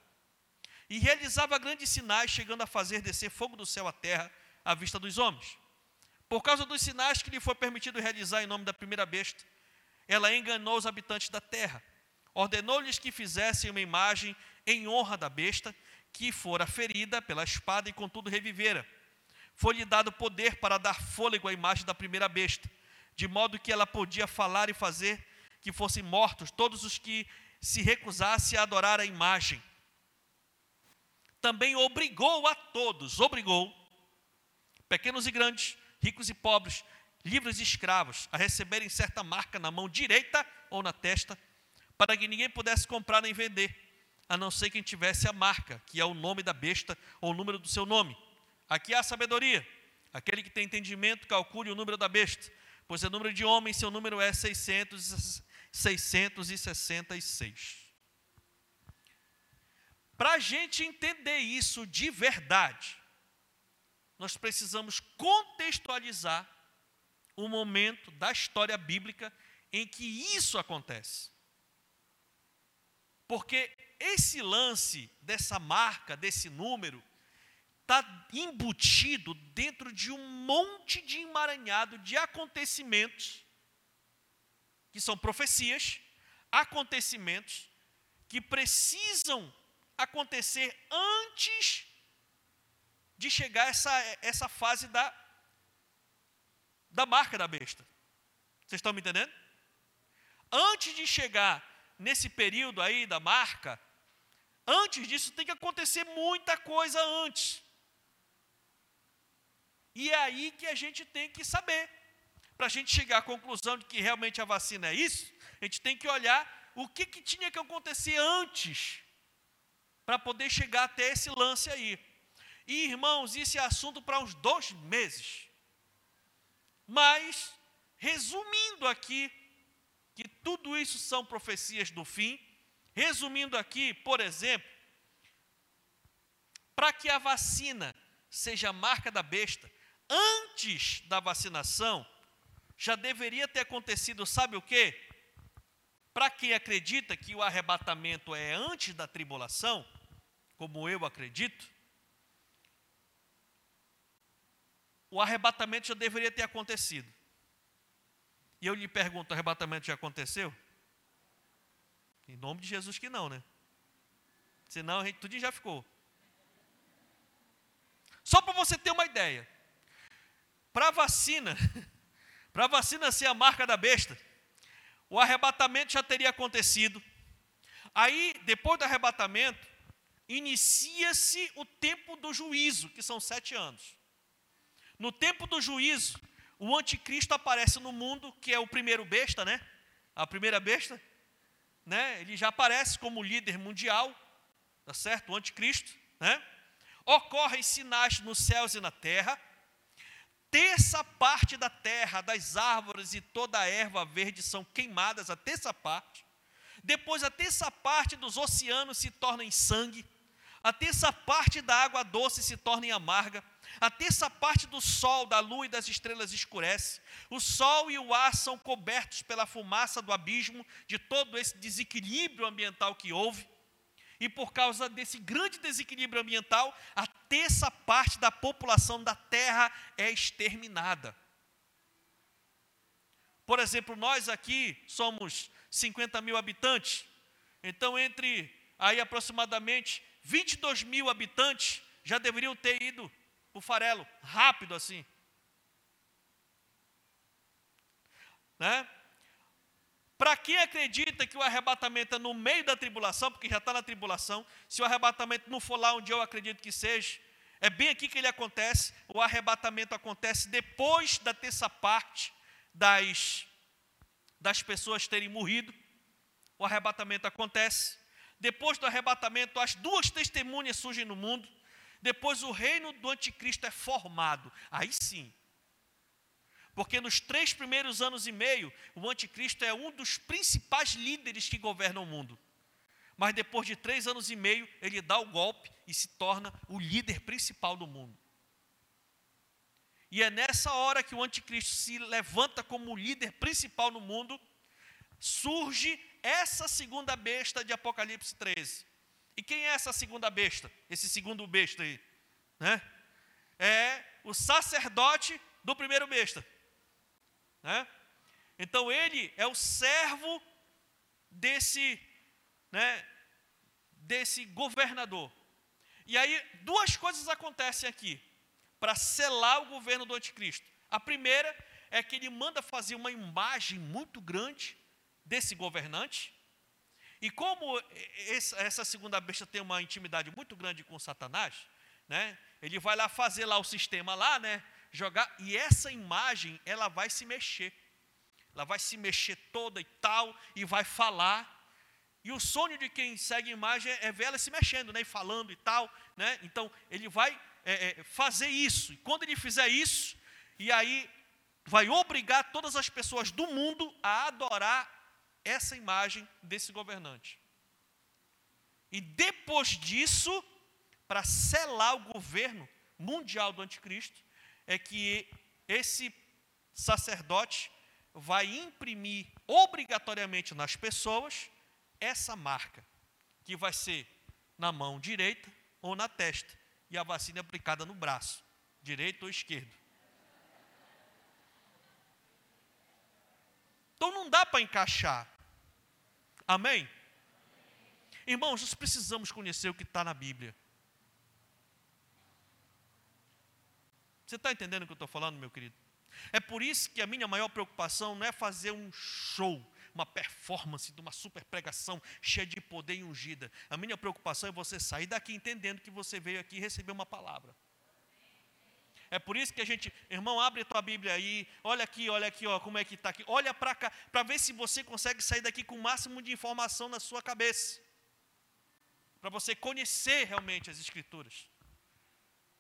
E realizava grandes sinais, chegando a fazer descer fogo do céu à terra à vista dos homens. Por causa dos sinais que lhe foi permitido realizar em nome da primeira besta, ela enganou os habitantes da terra. Ordenou-lhes que fizessem uma imagem em honra da besta, que fora ferida pela espada e contudo revivera. Foi-lhe dado poder para dar fôlego à imagem da primeira besta de modo que ela podia falar e fazer que fossem mortos todos os que se recusassem a adorar a imagem. Também obrigou a todos, obrigou, pequenos e grandes, ricos e pobres, livres e escravos, a receberem certa marca na mão direita ou na testa, para que ninguém pudesse comprar nem vender, a não ser quem tivesse a marca, que é o nome da besta ou o número do seu nome. Aqui há sabedoria. Aquele que tem entendimento, calcule o número da besta, pois o número de homens, seu número é 600, 666. Para a gente entender isso de verdade, nós precisamos contextualizar o momento da história bíblica em que isso acontece. Porque esse lance dessa marca, desse número, está embutido dentro de um monte de emaranhado de acontecimentos, que são profecias, acontecimentos que precisam acontecer antes de chegar essa, essa fase da, da marca da besta. Vocês estão me entendendo? Antes de chegar nesse período aí da marca, antes disso tem que acontecer muita coisa antes. E é aí que a gente tem que saber. Para a gente chegar à conclusão de que realmente a vacina é isso, a gente tem que olhar o que, que tinha que acontecer antes para poder chegar até esse lance aí. E, irmãos, isso é assunto para uns dois meses. Mas, resumindo aqui, que tudo isso são profecias do fim, resumindo aqui, por exemplo, para que a vacina seja a marca da besta, antes da vacinação, já deveria ter acontecido, sabe o quê? Para quem acredita que o arrebatamento é antes da tribulação, como eu acredito, o arrebatamento já deveria ter acontecido. E eu lhe pergunto: o arrebatamento já aconteceu? Em nome de Jesus que não, né? Senão a gente tudo já ficou. Só para você ter uma ideia. Para vacina, para vacina ser a marca da besta, o arrebatamento já teria acontecido. Aí, depois do arrebatamento, inicia-se o tempo do juízo, que são sete anos. No tempo do juízo, o anticristo aparece no mundo, que é o primeiro besta, né? A primeira besta, né? Ele já aparece como líder mundial, tá certo? O anticristo, né? Ocorrem sinais nos céus e na terra, terça parte da terra, das árvores e toda a erva verde são queimadas, a terça parte. Depois, a terça parte dos oceanos se torna em sangue. A terça parte da água doce se torna em amarga. A terça parte do sol, da lua e das estrelas escurece. O sol e o ar são cobertos pela fumaça do abismo, de todo esse desequilíbrio ambiental que houve. E por causa desse grande desequilíbrio ambiental, a terça parte da população da Terra é exterminada. Por exemplo, nós aqui somos 50 mil habitantes, então entre aí aproximadamente 22 mil habitantes já deveriam ter ido o farelo, rápido assim. Né? Para quem acredita que o arrebatamento é no meio da tribulação, porque já está na tribulação, se o arrebatamento não for lá onde eu acredito que seja, é bem aqui que ele acontece. O arrebatamento acontece depois da terça parte das, das pessoas terem morrido. O arrebatamento acontece. Depois do arrebatamento, as duas testemunhas surgem no mundo. Depois o reino do anticristo é formado. Aí sim, porque nos três primeiros anos e meio, o anticristo é um dos principais líderes que governam o mundo. mas depois de três anos e meio, ele dá o golpe e se torna o líder principal do mundo. E é nessa hora que o anticristo se levanta como líder principal no mundo, surge essa segunda besta de Apocalipse 13. E quem é essa segunda besta? Esse segundo besta aí, né? É o sacerdote do primeiro besta, né? Então ele é o servo desse, né, desse governador. E aí duas coisas acontecem aqui para selar o governo do anticristo. A primeira é que ele manda fazer uma imagem muito grande desse governante. E como essa segunda besta tem uma intimidade muito grande com Satanás, né? Ele vai lá fazer lá o sistema lá, né? Jogar e essa imagem ela vai se mexer. Ela vai se mexer toda e tal e vai falar. E o sonho de quem segue a imagem é ver ela se mexendo, né? E falando e tal, né? Então ele vai é, é, fazer isso. E quando ele fizer isso, e aí vai obrigar todas as pessoas do mundo a adorar essa imagem desse governante. E depois disso, para selar o governo mundial do anticristo, é que esse sacerdote vai imprimir obrigatoriamente nas pessoas essa marca, que vai ser na mão direita ou na testa, e a vacina aplicada no braço, direito ou esquerdo. Então não dá para encaixar. Amém? Irmãos, nós precisamos conhecer o que está na Bíblia. Você está entendendo o que eu estou falando, meu querido? É por isso que a minha maior preocupação não é fazer um show, uma performance de uma super pregação cheia de poder e ungida. A minha preocupação é você sair daqui entendendo que você veio aqui receber uma palavra. É por isso que a gente, irmão, abre a tua Bíblia aí, olha aqui, olha aqui, ó, como é que está aqui, olha para cá, para ver se você consegue sair daqui com o máximo de informação na sua cabeça, para você conhecer realmente as Escrituras,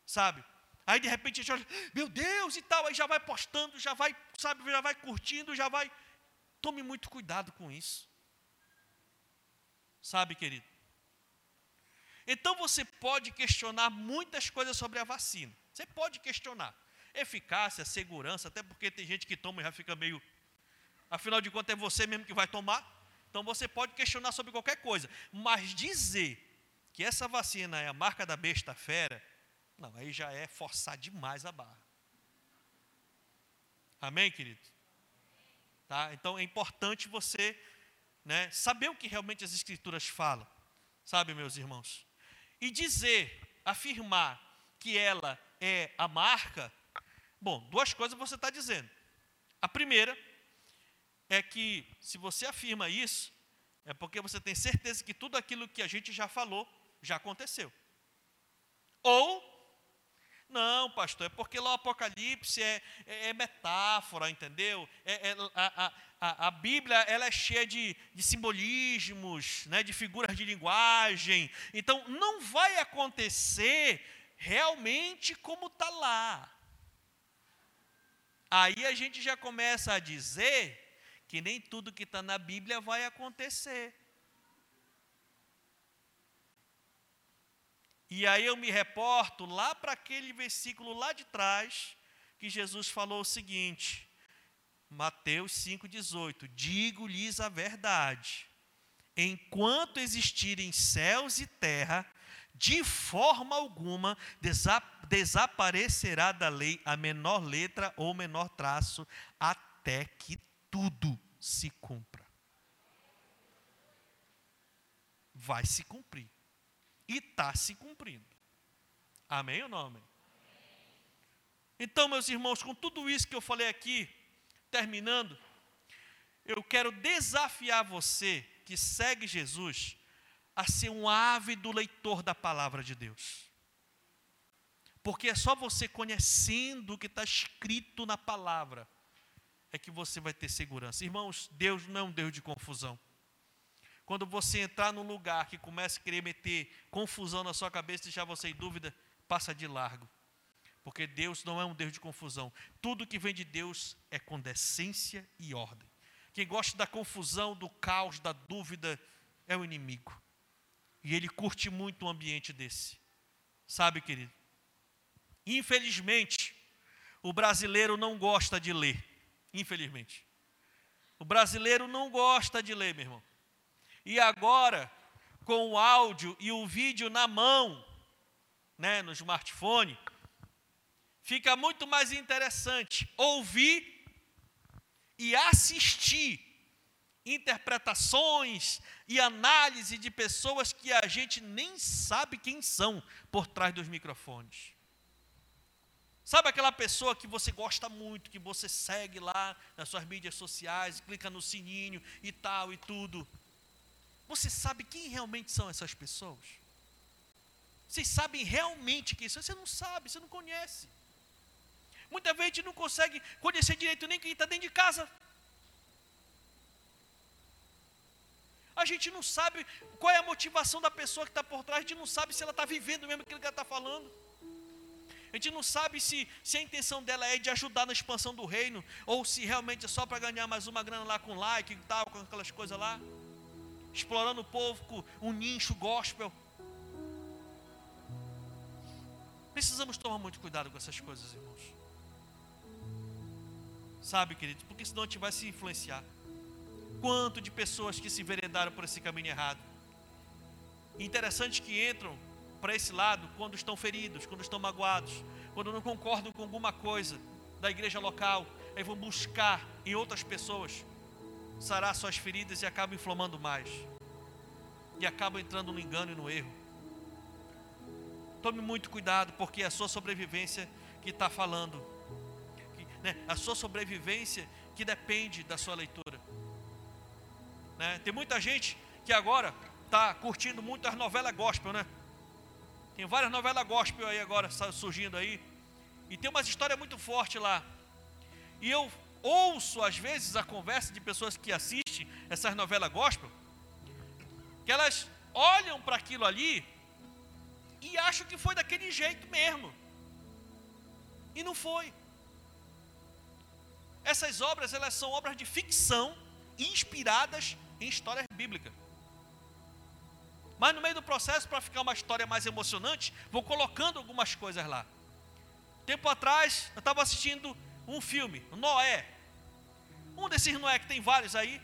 sabe? Aí de repente a gente olha, meu Deus e tal, aí já vai postando, já vai, sabe, já vai curtindo, já vai. Tome muito cuidado com isso, sabe, querido? Então você pode questionar muitas coisas sobre a vacina. Você pode questionar eficácia, segurança, até porque tem gente que toma e já fica meio. Afinal de contas, é você mesmo que vai tomar. Então você pode questionar sobre qualquer coisa. Mas dizer que essa vacina é a marca da besta fera, não, aí já é forçar demais a barra. Amém, querido? Tá? Então é importante você né, saber o que realmente as Escrituras falam, sabe, meus irmãos? E dizer, afirmar que ela é a marca, bom, duas coisas você está dizendo. A primeira é que, se você afirma isso, é porque você tem certeza que tudo aquilo que a gente já falou já aconteceu. Ou, não, pastor, é porque lá o Apocalipse é, é, é metáfora, entendeu? É, é a, a, a, Bíblia ela é cheia de, de simbolismos, né, de figuras de linguagem. Então, não vai acontecer realmente como está lá. Aí a gente já começa a dizer que nem tudo que está na Bíblia vai acontecer. E aí eu me reporto lá para aquele versículo lá de trás, que Jesus falou o seguinte, Mateus 5,18: Digo-lhes a verdade, enquanto existirem céus e terra, de forma alguma desaparecerá da lei a menor letra ou menor traço, até que tudo se cumpra. Vai se cumprir. E está se cumprindo. Amém ou não amém? Então, meus irmãos, com tudo isso que eu falei aqui, terminando, eu quero desafiar você que segue Jesus a ser um ávido leitor da palavra de Deus. Porque é só você conhecendo o que está escrito na palavra é que você vai ter segurança. Irmãos, Deus não é um Deus de confusão. Quando você entrar num lugar que começa a querer meter confusão na sua cabeça, deixar você em dúvida, passa de largo. Porque Deus não é um Deus de confusão. Tudo que vem de Deus é com decência e ordem. Quem gosta da confusão, do caos, da dúvida, é o inimigo. E ele curte muito um ambiente desse. Sabe, querido? Infelizmente, o brasileiro não gosta de ler. Infelizmente. O brasileiro não gosta de ler, meu irmão. E agora, com o áudio e o vídeo na mão, né, no smartphone, fica muito mais interessante ouvir e assistir interpretações e análise de pessoas que a gente nem sabe quem são por trás dos microfones. Sabe aquela pessoa que você gosta muito, que você segue lá nas suas mídias sociais, clica no sininho e tal e tudo. Você sabe quem realmente são essas pessoas? Vocês sabem realmente quem são? Você não sabe, você não conhece. Muita gente não consegue conhecer direito nem quem está dentro de casa. A gente não sabe qual é a motivação da pessoa que está por trás, a gente não sabe se ela está vivendo mesmo aquilo que ela está falando. A gente não sabe se, se a intenção dela é de ajudar na expansão do reino, ou se realmente é só para ganhar mais uma grana lá com like e tal, com aquelas coisas lá. Explorando o povo com um nicho gospel. Precisamos tomar muito cuidado com essas coisas, irmãos. Sabe, queridos? Porque senão a gente vai se influenciar. Quanto de pessoas que se veredaram por esse caminho errado. Interessante que entram para esse lado quando estão feridos, quando estão magoados, quando não concordam com alguma coisa da igreja local, aí vão buscar em outras pessoas sarar suas feridas e acabam inflamando mais. E acabam entrando no engano e no erro. Tome muito cuidado, porque é a sua sobrevivência que está falando. Né? A sua sobrevivência que depende da sua leitura. Né? Tem muita gente que agora está curtindo muito as novelas gospel, né? Tem várias novelas gospel aí agora surgindo aí. E tem umas histórias muito fortes lá. E eu ouço às vezes a conversa de pessoas que assistem essas novelas gospel, que elas olham para aquilo ali e acho que foi daquele jeito mesmo. E não foi. Essas obras, elas são obras de ficção inspiradas em histórias bíblicas. Mas no meio do processo, para ficar uma história mais emocionante, vou colocando algumas coisas lá. Tempo atrás, eu estava assistindo um filme, Noé. Um desses Noé que tem vários aí.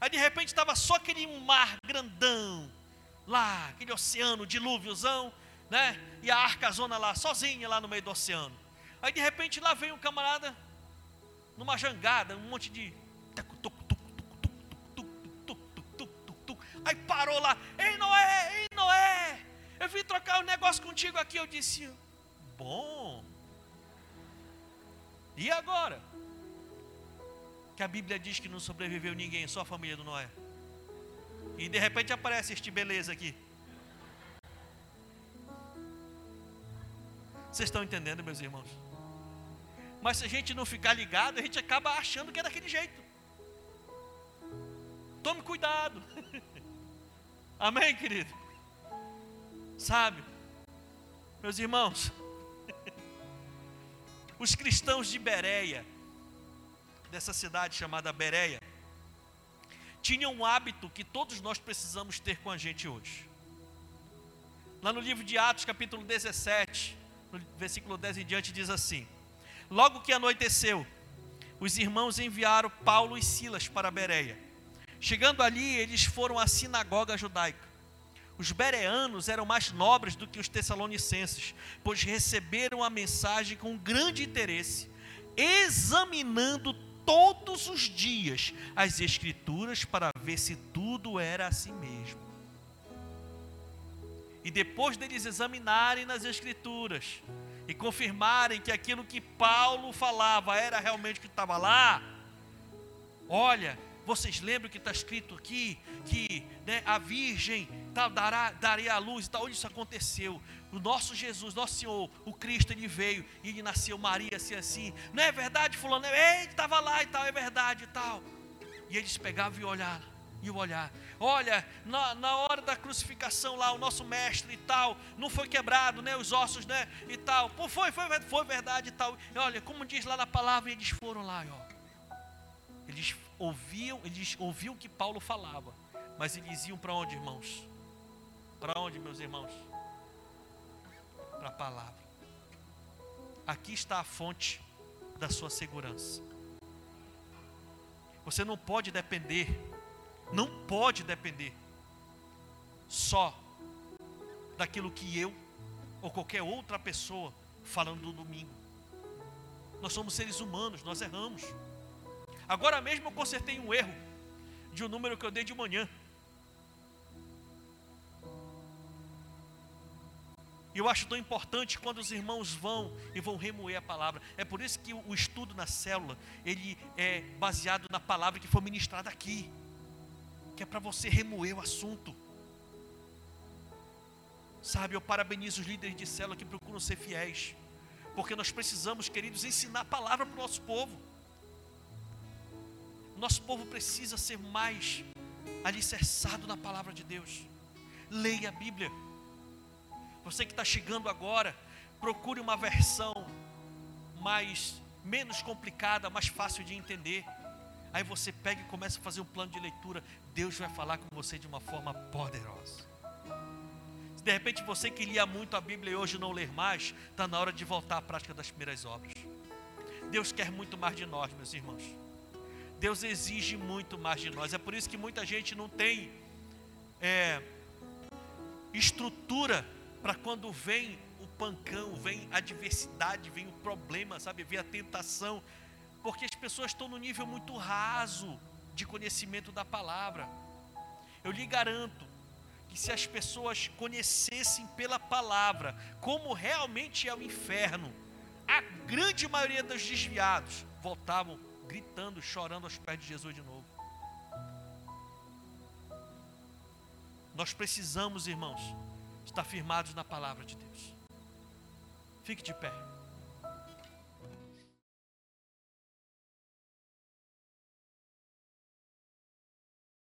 Aí de repente estava só aquele mar grandão, lá, aquele oceano, dilúviozão né? E a arca zona lá, sozinha lá no meio do oceano. Aí de repente lá vem um camarada, numa jangada, um monte de. Aí parou lá, ei Noé, ei Noé, eu vim trocar um negócio contigo aqui. Eu disse, bom. E agora? Que a Bíblia diz que não sobreviveu ninguém, só a família do Noé. E de repente aparece este beleza aqui. Vocês estão entendendo, meus irmãos? Mas se a gente não ficar ligado, a gente acaba achando que é daquele jeito. Tome cuidado. Amém, querido? Sabe, meus irmãos, os cristãos de Bereia, dessa cidade chamada Bereia, tinham um hábito que todos nós precisamos ter com a gente hoje. Lá no livro de Atos, capítulo 17, no versículo 10 em diante, diz assim: Logo que anoiteceu, os irmãos enviaram Paulo e Silas para Bereia. Chegando ali, eles foram à sinagoga judaica. Os bereanos eram mais nobres do que os tessalonicenses, pois receberam a mensagem com grande interesse, examinando todos os dias as Escrituras para ver se tudo era assim mesmo. E depois deles examinarem nas Escrituras e confirmarem que aquilo que Paulo falava era realmente o que estava lá, olha, vocês lembram que está escrito aqui que né, a Virgem dará, daria a luz e tal, onde isso aconteceu? O nosso Jesus, nosso Senhor, o Cristo, ele veio e ele nasceu Maria assim assim. Não é verdade, fulano? Ei, estava lá e tal, é verdade e tal. E eles pegavam e olharam e o olhar. Olha, na, na hora da crucificação lá, o nosso mestre e tal, não foi quebrado, né? Os ossos, né? E tal. Pô, foi, foi, foi verdade e tal. E olha, como diz lá na palavra, eles foram lá, ó. Eles ouviam, eles ouviam o que Paulo falava. Mas eles iam para onde, irmãos? Para onde, meus irmãos? Para a palavra. Aqui está a fonte da sua segurança. Você não pode depender, não pode depender só daquilo que eu ou qualquer outra pessoa falando no domingo. Nós somos seres humanos, nós erramos. Agora mesmo eu consertei um erro de um número que eu dei de manhã. E eu acho tão importante quando os irmãos vão e vão remoer a palavra. É por isso que o estudo na célula, ele é baseado na palavra que foi ministrada aqui. Que é para você remoer o assunto. Sabe, eu parabenizo os líderes de célula que procuram ser fiéis. Porque nós precisamos, queridos, ensinar a palavra para o nosso povo. Nosso povo precisa ser mais alicerçado na palavra de Deus. Leia a Bíblia. Você que está chegando agora, procure uma versão mais menos complicada, mais fácil de entender. Aí você pega e começa a fazer um plano de leitura. Deus vai falar com você de uma forma poderosa. Se de repente você que lia muito a Bíblia e hoje não ler mais, está na hora de voltar à prática das primeiras obras. Deus quer muito mais de nós, meus irmãos. Deus exige muito mais de nós. É por isso que muita gente não tem é, estrutura para quando vem o pancão, vem a adversidade, vem o problema, sabe, vem a tentação, porque as pessoas estão no nível muito raso de conhecimento da palavra. Eu lhe garanto que se as pessoas conhecessem pela palavra como realmente é o inferno, a grande maioria dos desviados voltavam gritando, chorando aos pés de Jesus de novo. Nós precisamos, irmãos, estar firmados na palavra de Deus. Fique de pé.